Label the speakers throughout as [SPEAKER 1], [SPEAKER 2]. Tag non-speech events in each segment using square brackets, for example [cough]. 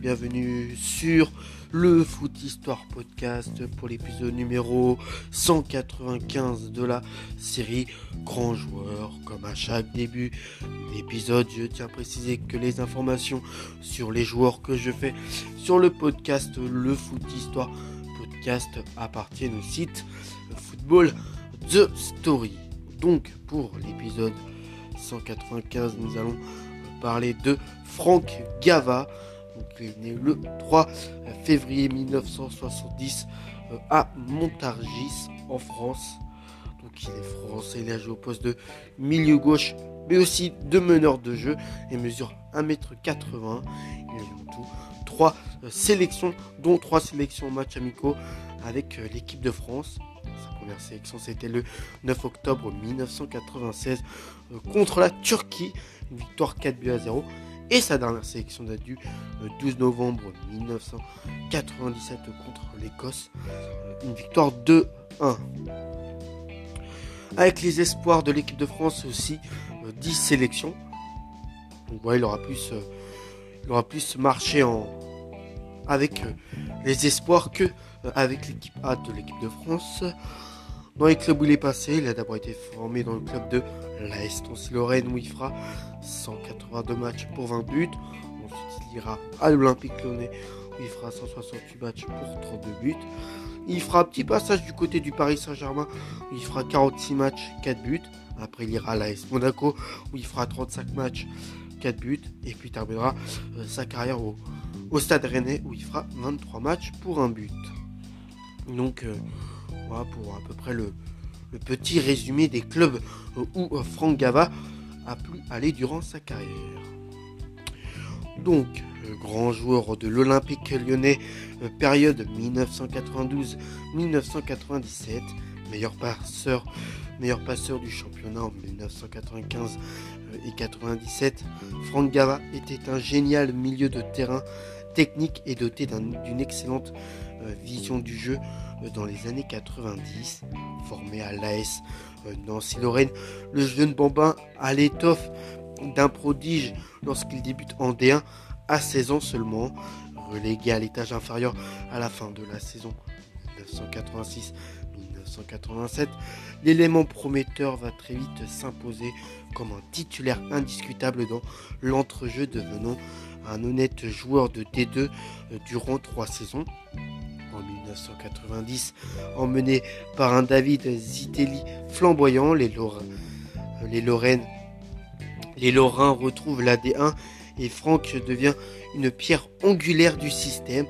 [SPEAKER 1] bienvenue sur le Foot Histoire Podcast pour l'épisode numéro 195 de la série Grand Joueur. Comme à chaque début d'épisode, je tiens à préciser que les informations sur les joueurs que je fais sur le podcast Le Foot Histoire Podcast appartiennent au site Football The Story. Donc pour l'épisode 195, nous allons parler de Franck Gava. Il est né le 3 février 1970 euh, à Montargis en France. Donc il est français, il a joué au poste de milieu gauche, mais aussi de meneur de jeu et mesure 1m80. Il a eu en tout 3 euh, sélections, dont 3 sélections en match amicaux avec euh, l'équipe de France. Sa première sélection c'était le 9 octobre 1996 contre la Turquie une victoire 4 buts à 0. Et sa dernière sélection date du 12 novembre 1997 contre l'Écosse, euh, une victoire 2-1. Avec les espoirs de l'équipe de France aussi, 10 euh, sélections. Donc voilà, il aura plus, euh, il aura plus marché avec les espoirs que avec l'équipe A de l'équipe de France. Dans les clubs où il est passé, il a d'abord été formé dans le club de l'AS Lorraine où il fera 182 matchs pour 20 buts. Ensuite, il ira à l'Olympique Lyonnais où il fera 168 matchs pour 32 buts. Il fera un petit passage du côté du Paris Saint-Germain où il fera 46 matchs, 4 buts. Après, il ira à l'AS Monaco où il fera 35 matchs, 4 buts. Et puis, terminera euh, sa carrière au, Stade Rennais où il fera 23 matchs pour un but. Donc, euh, pour à peu près le, petit résumé des clubs où euh, Franck Gava a pu aller durant sa carrière. Donc, grand joueur de l'Olympique lyonnais, euh, période 1992-1997, meilleur passeur, meilleur passeur du championnat en 1995 euh, et 97. Franck Gava était un génial milieu de terrain technique et doté d'une excellente vision du jeu dans les années 90. Formé à l'AS euh, Nancy-Lorraine, le jeune bambin a l'étoffe d'un prodige lorsqu'il débute en D1 à 16 ans seulement. Relégué à l'étage inférieur à la fin de la saison 1986-1987, l'élément prometteur va très vite s'imposer comme un titulaire indiscutable dans l'entrejeu, devenant un honnête joueur de D2 euh, durant trois saisons 1990, emmené par un David Zitelli flamboyant, les, Lorrains retrouvent la D1 et Franck devient une pierre angulaire du système,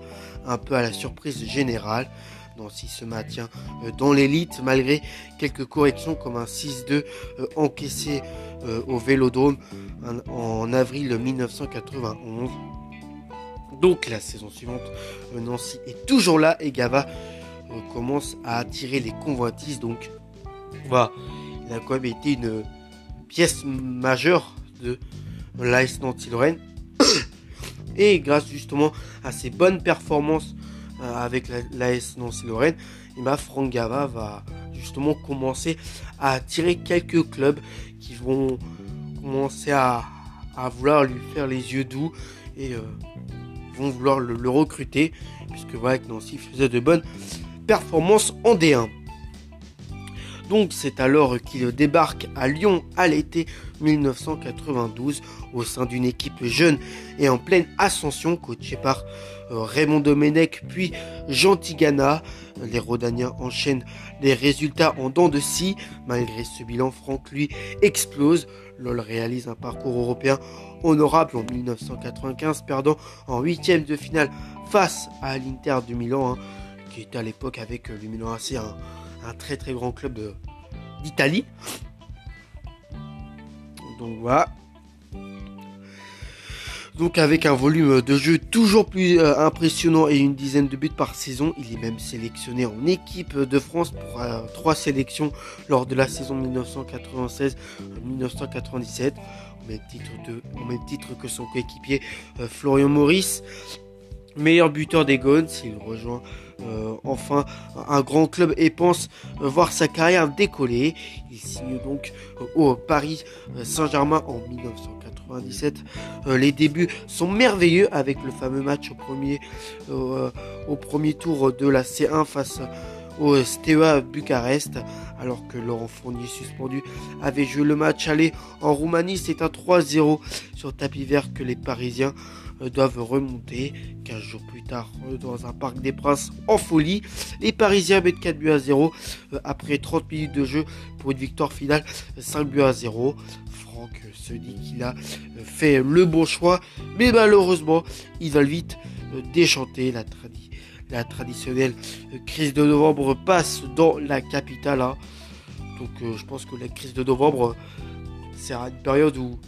[SPEAKER 1] un peu à la surprise générale. Nancy se maintient euh, dans l'élite malgré quelques corrections comme un 6-2 euh, encaissé euh, au Vélodrome en avril 1991. Donc la saison suivante, euh, Nancy est toujours là et Gava euh, commence à attirer les convoitises. Donc voilà, il a quand même été une pièce majeure de l'AS Nancy-Lorraine. [coughs] Et grâce justement à ses bonnes performances euh, avec l'AS Nancy-Lorraine, et bah, Franck Gava va justement commencer à attirer quelques clubs qui vont commencer à, vouloir lui faire les yeux doux vouloir le, recruter, puisque voilà que Nancy faisait de bonnes performances en D1. Donc c'est alors qu'il débarque à Lyon à l'été 1992 au sein d'une équipe jeune et en pleine ascension coachée par euh, Raymond Domenech puis Jean Tigana. Les Rodaniens enchaînent les résultats en dents de scie. Malgré ce bilan, Franck lui explose. LOL réalise un parcours européen honorable en 1995, perdant en huitième de finale face à l'Inter de Milan, hein, qui était à l'époque avec euh, le Milan AC un, un, très très grand club d'Italie. Donc voilà. Donc avec un volume de jeu toujours plus euh, impressionnant et une dizaine de buts par saison, il est même sélectionné en équipe de France pour euh, trois sélections lors de la saison 1996-1997 même titre, de, au même titre que son coéquipier euh, Florian Maurice. Meilleur buteur des Gones, il rejoint enfin un grand club et pense voir sa carrière décoller. Il signe donc au Paris Saint-Germain en 1998 97. les débuts sont merveilleux avec le fameux match au premier, au premier tour de la C1 face au Steaua Bucarest, alors que Laurent Fournier suspendu avait joué le match aller en Roumanie. C'est un 3-0 sur tapis vert que les Parisiens euh, doivent remonter. 15 jours plus tard, euh, dans un parc des Princes en folie, les Parisiens mettent 4 buts à 0 euh, après 30 minutes de jeu pour une victoire finale 5 buts à 0. Franck se dit qu'il a fait le bon choix, mais malheureusement, il va vite déchanter la tradition la traditionnelle crise de novembre passe dans la capitale. Hein. Donc euh, je pense que la crise de novembre, c'est une période où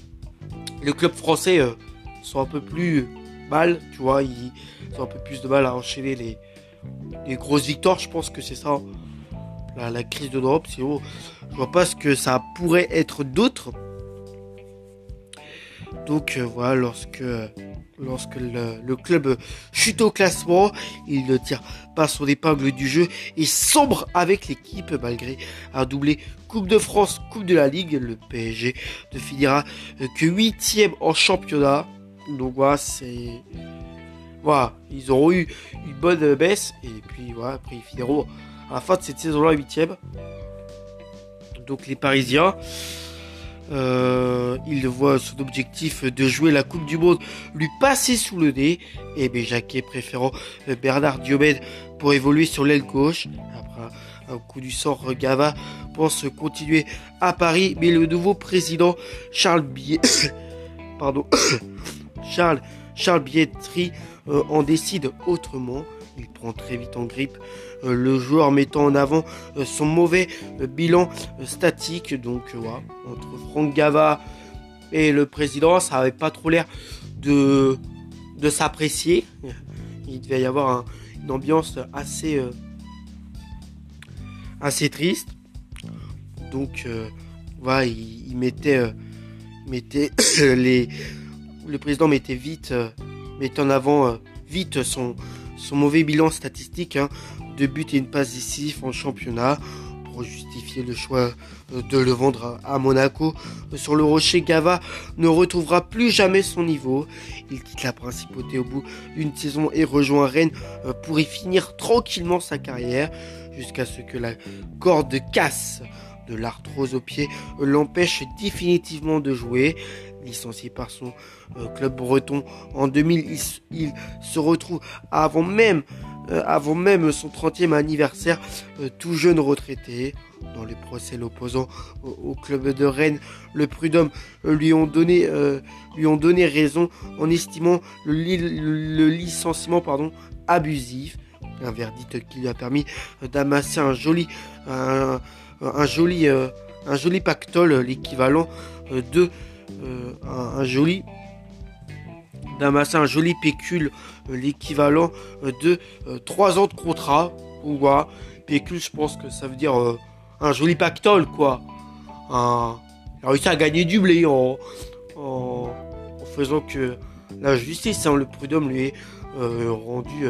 [SPEAKER 1] les clubs français euh, sont un peu plus mal, tu vois, ils ont un peu plus de mal à enchaîner les, grosses victoires. Je pense que c'est ça, la, crise de novembre. Sinon, je vois pas ce que ça pourrait être d'autre. Donc euh, voilà, lorsque lorsque le, club chute au classement, il ne tire pas son épingle du jeu et sombre avec l'équipe malgré un doublé Coupe de France, Coupe de la Ligue. Le PSG ne finira que huitième en championnat. Donc voilà, c'est voilà, ils auront eu une bonne baisse et puis voilà, après ils finiront à la fin de cette saison-là huitième. Donc les Parisiens. Euh, il voit son objectif de jouer la Coupe du Monde lui passer sous le nez. Et bien Jacquet préférant euh, Bernard Diomède pour évoluer sur l'aile gauche. Après un coup du sort, Gava pense continuer à Paris. Mais le nouveau président Charles Biet... [coughs] Pardon. [coughs] Charles, Charles Bietri euh, en décide autrement. Il prend très vite en grippe euh, le joueur mettant en avant euh, son mauvais euh, bilan statique. Donc entre Franck Gava et le président, ça n'avait pas trop l'air de, de s'apprécier. Il devait y avoir une ambiance assez, assez triste. Donc voilà, il, mettait, mettait [coughs] les, le président mettait vite, mettait en avant vite son, son mauvais bilan statistique. Hein deux buts et une passe décisive en championnat pour justifier le choix euh, de le vendre à Monaco. Sur le rocher, Gava ne retrouvera plus jamais son niveau. Il quitte la principauté au bout d'une saison et rejoint Rennes euh, pour y finir tranquillement sa carrière jusqu'à ce que la corde casse de l'arthrose au pied l'empêche définitivement de jouer. Licencié par son euh, club breton en 2000, il se retrouve avant même euh, avant même son 30e anniversaire, euh, tout jeune retraité. Dans les procès l'opposant au, club de Rennes, le prud'homme lui ont donné, lui ont donné raison en estimant le, licenciement pardon, abusif. Un verdict qui lui a permis d'amasser un joli, un, joli, un joli pactole, l'équivalent de un joli d'amasser un joli pécule, euh, l'équivalent euh, de 3 euh, ans de contrat. Ou voilà, pécule, je pense que ça veut dire un joli pactole, quoi. Il a réussi à gagner du blé en, en, faisant que la justice, hein, le prud'homme lui ait rendu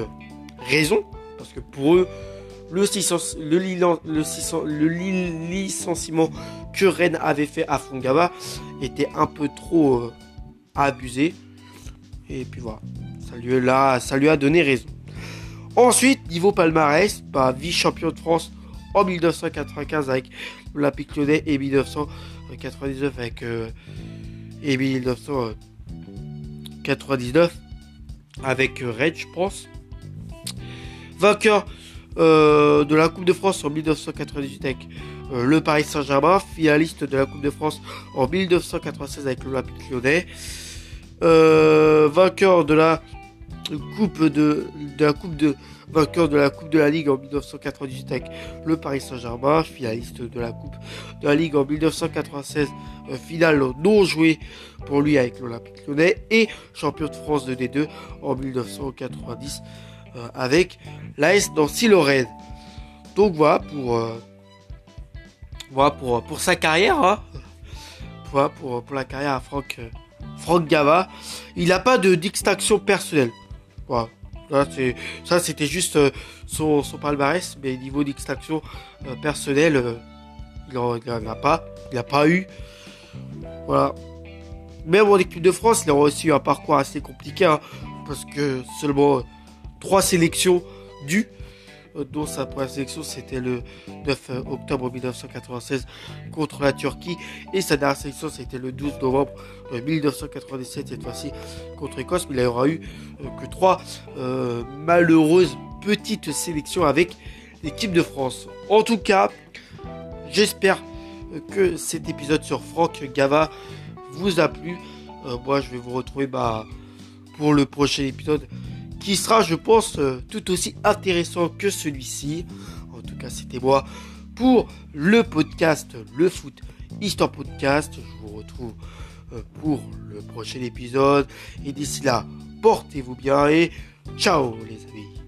[SPEAKER 1] raison. Parce que pour eux, le, licenciement que Rennes avait fait à Fongaba était un peu trop abusé. Et puis voilà, ça lui, a, donné raison. Ensuite, niveau palmarès, bah, vice-champion de France en 1995 avec l'Olympique Lyonnais et 1999 avec euh, et 1999 avec euh, je pense. Vainqueur euh, de la Coupe de France en 1998 avec le Paris Saint-Germain, finaliste de la Coupe de France en 1996 avec l'Olympique Lyonnais. Euh, vainqueur de la coupe de, la vainqueur de la coupe de la Ligue en 1998 avec le Paris Saint-Germain, finaliste de la coupe de la Ligue en 1996, euh, finale non jouée pour lui avec l'Olympique Lyonnais et champion de France de D2 en 1990 euh, avec l'AS Nancy-Lorraine. Donc voilà pour voilà pour, pour sa carrière. Hein. Voilà pour, pour la carrière à Franck Franck Gava, il n'a pas de distinction personnelle. Voilà. ça, c'était juste euh, son, palmarès, mais niveau d'extraction euh, personnelle, euh, il n'en a pas. Il n'a pas eu. Voilà. Même en équipe de France, il a aussi eu un parcours assez compliqué, hein, parce que seulement trois sélections dues euh, dont sa première sélection c'était le 9 octobre 1996 contre la Turquie et sa dernière sélection c'était le 12 novembre 1997 cette fois-ci contre l'Écosse mais il n'y aura eu euh, que trois euh, malheureuses petites sélections avec l'équipe de France. En tout cas, j'espère que cet épisode sur Franck Gava vous a plu. moi je vais vous retrouver bah, pour le prochain épisode qui sera, je pense, euh, tout aussi intéressant que celui-ci. En tout cas, c'était moi pour le podcast Le Foot Histoire Podcast. Je vous retrouve euh, pour le prochain épisode. Et d'ici là, portez-vous bien et ciao les amis.